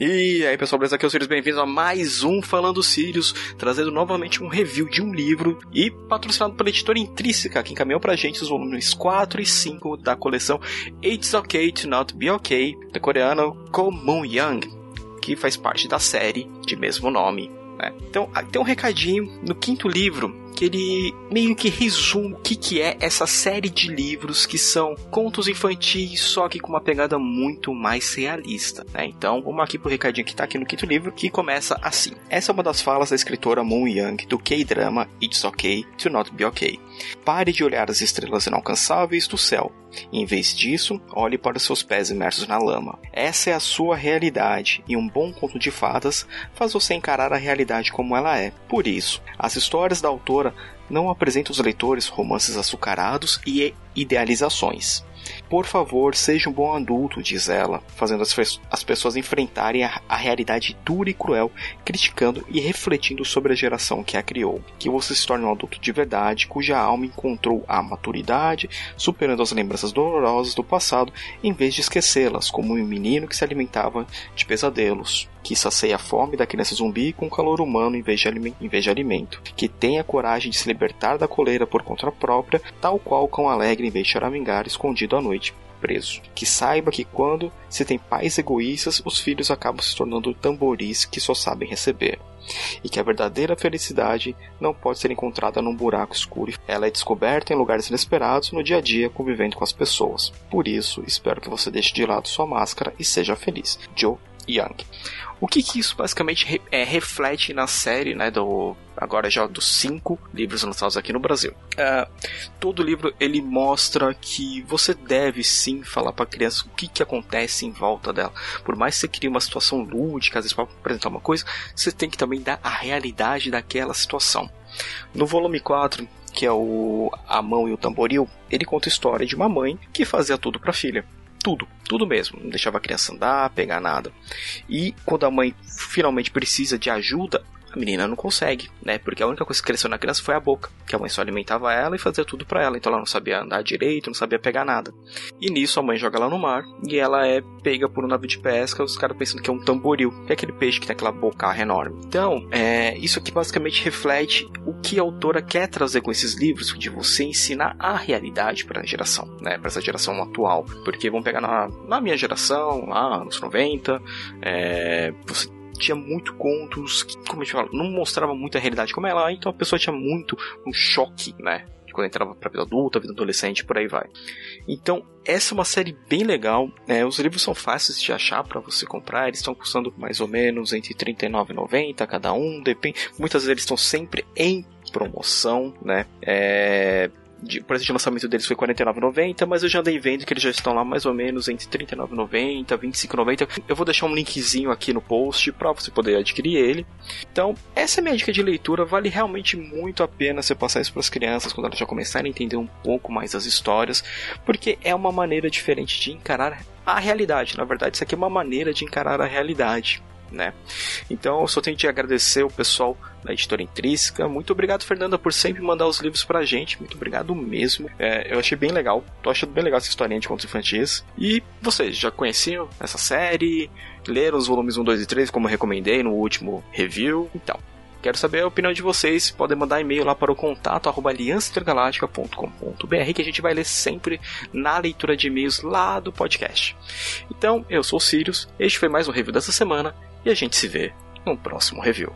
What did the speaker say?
E aí pessoal, beleza? Aqui é o Sirius, bem-vindos a mais um Falando Sirius, trazendo novamente um review de um livro e patrocinado pela editora Intrínseca, que encaminhou pra gente os volumes 4 e 5 da coleção It's Okay to Not Be Okay, da coreana Ko Moon Young, que faz parte da série de mesmo nome. Né? Então, tem um recadinho no quinto livro que ele meio que resume o que, que é essa série de livros que são contos infantis, só que com uma pegada muito mais realista. Né? Então, vamos aqui pro recadinho que tá aqui no quinto livro, que começa assim. Essa é uma das falas da escritora Moon Young do K-drama It's Okay to Not Be Okay. Pare de olhar as estrelas inalcançáveis do céu. Em vez disso, olhe para os seus pés imersos na lama. Essa é a sua realidade, e um bom conto de fadas faz você encarar a realidade como ela é. Por isso, as histórias da autora não apresentam aos leitores romances açucarados e idealizações. Por favor, seja um bom adulto, diz ela, fazendo as, as pessoas enfrentarem a, a, realidade dura e cruel, criticando e refletindo sobre a geração que a criou. Que você se torne um adulto de verdade, cuja alma encontrou a maturidade, superando as lembranças dolorosas do passado, em vez de esquecê-las, como um menino que se alimentava de pesadelos que sacia a fome da criança zumbi com calor humano em vez, de em vez de alimento, que tenha coragem de se libertar da coleira por conta própria, tal qual o cão alegre em vez de choramingar escondido à noite preso. Que saiba que quando se tem pais egoístas, os filhos acabam se tornando tamboris que só sabem receber. E que a verdadeira felicidade não pode ser encontrada num buraco escuro. Ela é descoberta em lugares inesperados no dia a dia, convivendo com as pessoas. Por isso, espero que você deixe de lado sua máscara e seja feliz. Joe Young. O que, que isso basicamente re, é, reflete na série, né, do agora já dos cinco livros lançados aqui no Brasil. Uh, todo livro ele mostra que você deve sim falar para a criança o que, que acontece em volta dela. Por mais que você crie uma situação lúdica, às vezes para apresentar uma coisa, você tem que também dar a realidade daquela situação. No volume 4, que é o A Mão e o Tamboril, ele conta a história de uma mãe que fazia tudo para a filha tudo, tudo mesmo. Não deixava a criança andar, pegar nada. E quando a mãe finalmente precisa de ajuda, a menina não consegue, né? Porque a única coisa que cresceu na criança foi a boca, que a mãe só alimentava ela e fazia tudo para ela, então ela não sabia andar direito, não sabia pegar nada. E nisso a mãe joga ela no mar e ela é pega por um navio de pesca, os caras pensando que é um tamboril, que é aquele peixe que tem aquela boca enorme. Então, é, isso aqui basicamente reflete o que a autora quer trazer com esses livros, de você ensinar a realidade para a geração, né? Para essa geração atual. Porque vamos pegar na, na minha geração, lá, anos 90, é, você tinha muito contos que, como a gente fala, não mostrava muito a realidade como ela, então a pessoa tinha muito um choque, né? Quando entrava pra vida adulta, vida adolescente, por aí vai. Então, essa é uma série bem legal. Né? Os livros são fáceis de achar para você comprar. Eles estão custando mais ou menos entre R$ 39,90 cada um. Depende. Muitas vezes estão sempre em promoção, né? É, de, preço de lançamento deles foi R$ 49,90, mas eu já andei vendo que eles já estão lá mais ou menos entre R$ 39,90 R$ 25,90. Eu vou deixar um linkzinho aqui no post para você poder adquirir ele. Então, essa é a minha dica de leitura. Vale realmente muito a pena você passar isso para as crianças quando elas já começarem a entender um pouco mais as histórias, porque é uma maneira diferente de encarar a realidade. Na verdade, isso aqui é uma maneira de encarar a realidade né? Então eu só tenho que agradecer o pessoal da editora Intrínseca. Muito obrigado, Fernanda, por sempre mandar os livros pra gente. Muito obrigado mesmo. É, eu achei bem legal. Tô achando bem legal essa historinha de contos infantis. E vocês já conheciam essa série? Leram os volumes 1, 2 e 3, como eu recomendei no último review? Então, Quero saber a opinião de vocês. Podem mandar e-mail lá para o contato aliançaintergaláctica.com.br que a gente vai ler sempre na leitura de e-mails lá do podcast. Então, eu sou o Sirius, este foi mais um review dessa semana e a gente se vê no próximo review.